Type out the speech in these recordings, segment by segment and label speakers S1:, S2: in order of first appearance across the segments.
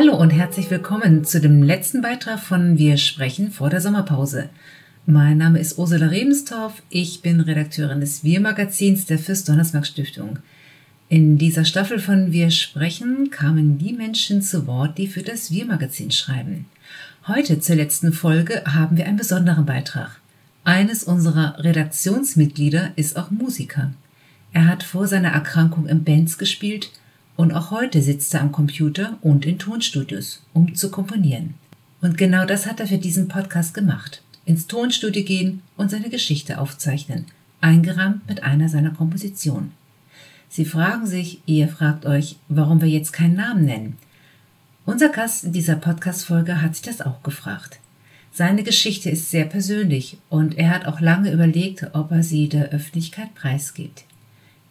S1: Hallo und herzlich willkommen zu dem letzten Beitrag von Wir sprechen vor der Sommerpause. Mein Name ist Ursula Rebenstorff, ich bin Redakteurin des Wir-Magazins der Fürst-Donnersmarck-Stiftung. In dieser Staffel von Wir sprechen kamen die Menschen zu Wort, die für das Wir-Magazin schreiben. Heute zur letzten Folge haben wir einen besonderen Beitrag. Eines unserer Redaktionsmitglieder ist auch Musiker. Er hat vor seiner Erkrankung in Bands gespielt und auch heute sitzt er am Computer und in Tonstudios, um zu komponieren. Und genau das hat er für diesen Podcast gemacht. Ins Tonstudio gehen und seine Geschichte aufzeichnen, eingerahmt mit einer seiner Kompositionen. Sie fragen sich, ihr fragt euch, warum wir jetzt keinen Namen nennen. Unser Gast in dieser Podcast-Folge hat sich das auch gefragt. Seine Geschichte ist sehr persönlich und er hat auch lange überlegt, ob er sie der Öffentlichkeit preisgibt.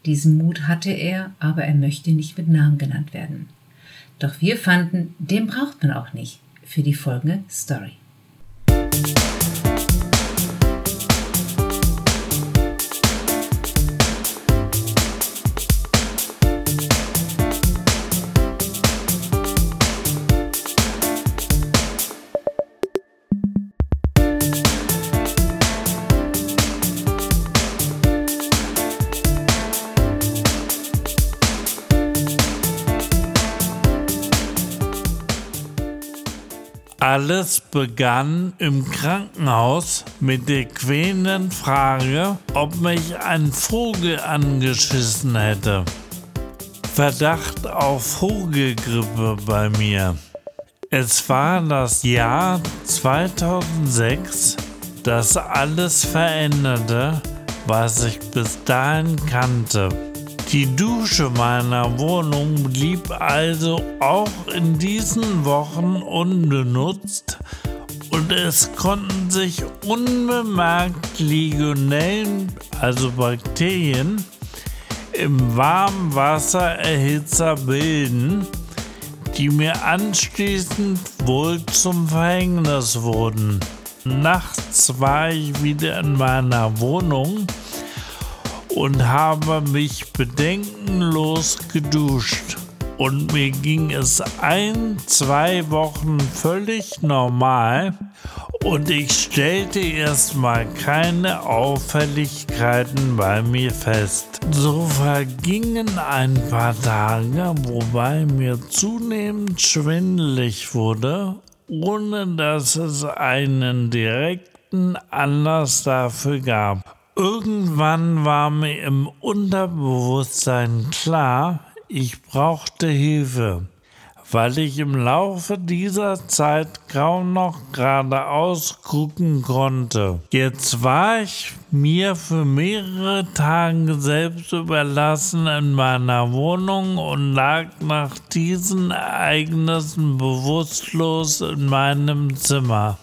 S1: Diesen Mut hatte er, aber er möchte nicht mit Namen genannt werden. Doch wir fanden, den braucht man auch nicht für die folgende Story.
S2: Alles begann im Krankenhaus mit der quälenden Frage, ob mich ein Vogel angeschissen hätte. Verdacht auf Vogelgrippe bei mir. Es war das Jahr 2006, das alles veränderte, was ich bis dahin kannte. Die Dusche meiner Wohnung blieb also auch in diesen Wochen unbenutzt und es konnten sich unbemerkt Legionellen, also Bakterien, im warmen Wassererhitzer bilden, die mir anschließend wohl zum Verhängnis wurden. Nachts war ich wieder in meiner Wohnung und habe mich bedenkenlos geduscht. Und mir ging es ein, zwei Wochen völlig normal und ich stellte erstmal keine Auffälligkeiten bei mir fest. So vergingen ein paar Tage, wobei mir zunehmend schwindelig wurde, ohne dass es einen direkten Anlass dafür gab. Irgendwann war mir im Unterbewusstsein klar, ich brauchte Hilfe, weil ich im Laufe dieser Zeit kaum noch geradeaus gucken konnte. Jetzt war ich mir für mehrere Tage selbst überlassen in meiner Wohnung und lag nach diesen Ereignissen bewusstlos in meinem Zimmer.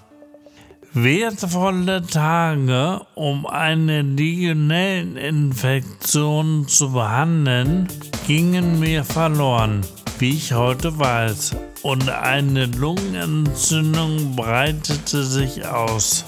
S2: Wertvolle Tage, um eine Legionelleninfektion zu behandeln, gingen mir verloren, wie ich heute weiß, und eine Lungenentzündung breitete sich aus.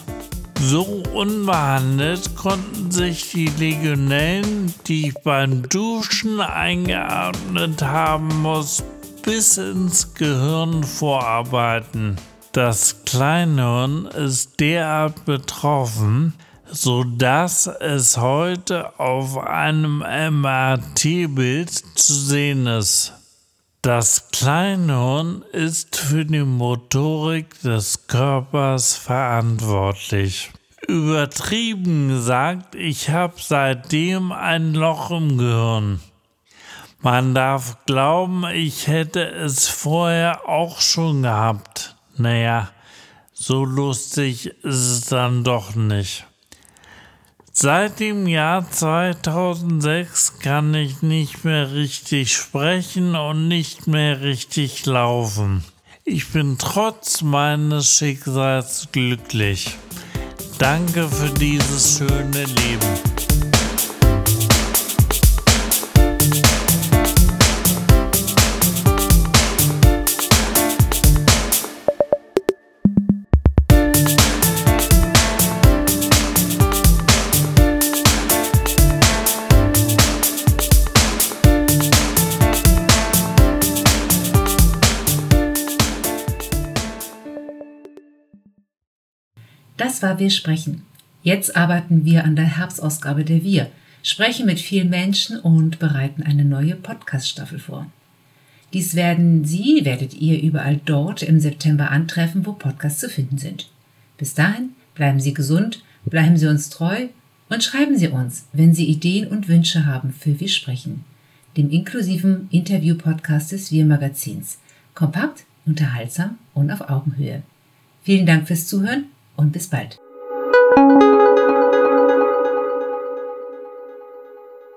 S2: So unbehandelt konnten sich die Legionellen, die ich beim Duschen eingeatmet haben muss, bis ins Gehirn vorarbeiten. Das Kleinhirn ist derart betroffen, sodass es heute auf einem MRT-Bild zu sehen ist. Das Kleinhirn ist für die Motorik des Körpers verantwortlich. Übertrieben gesagt, ich habe seitdem ein Loch im Gehirn. Man darf glauben, ich hätte es vorher auch schon gehabt. Naja, so lustig ist es dann doch nicht. Seit dem Jahr 2006 kann ich nicht mehr richtig sprechen und nicht mehr richtig laufen. Ich bin trotz meines Schicksals glücklich. Danke für dieses schöne Leben.
S1: Das war Wir sprechen. Jetzt arbeiten wir an der Herbstausgabe der Wir, sprechen mit vielen Menschen und bereiten eine neue Podcast-Staffel vor. Dies werden Sie, werdet ihr überall dort im September antreffen, wo Podcasts zu finden sind. Bis dahin bleiben Sie gesund, bleiben Sie uns treu und schreiben Sie uns, wenn Sie Ideen und Wünsche haben für Wir sprechen, dem inklusiven Interview-Podcast des Wir Magazins. Kompakt, unterhaltsam und auf Augenhöhe. Vielen Dank fürs Zuhören und bis bald.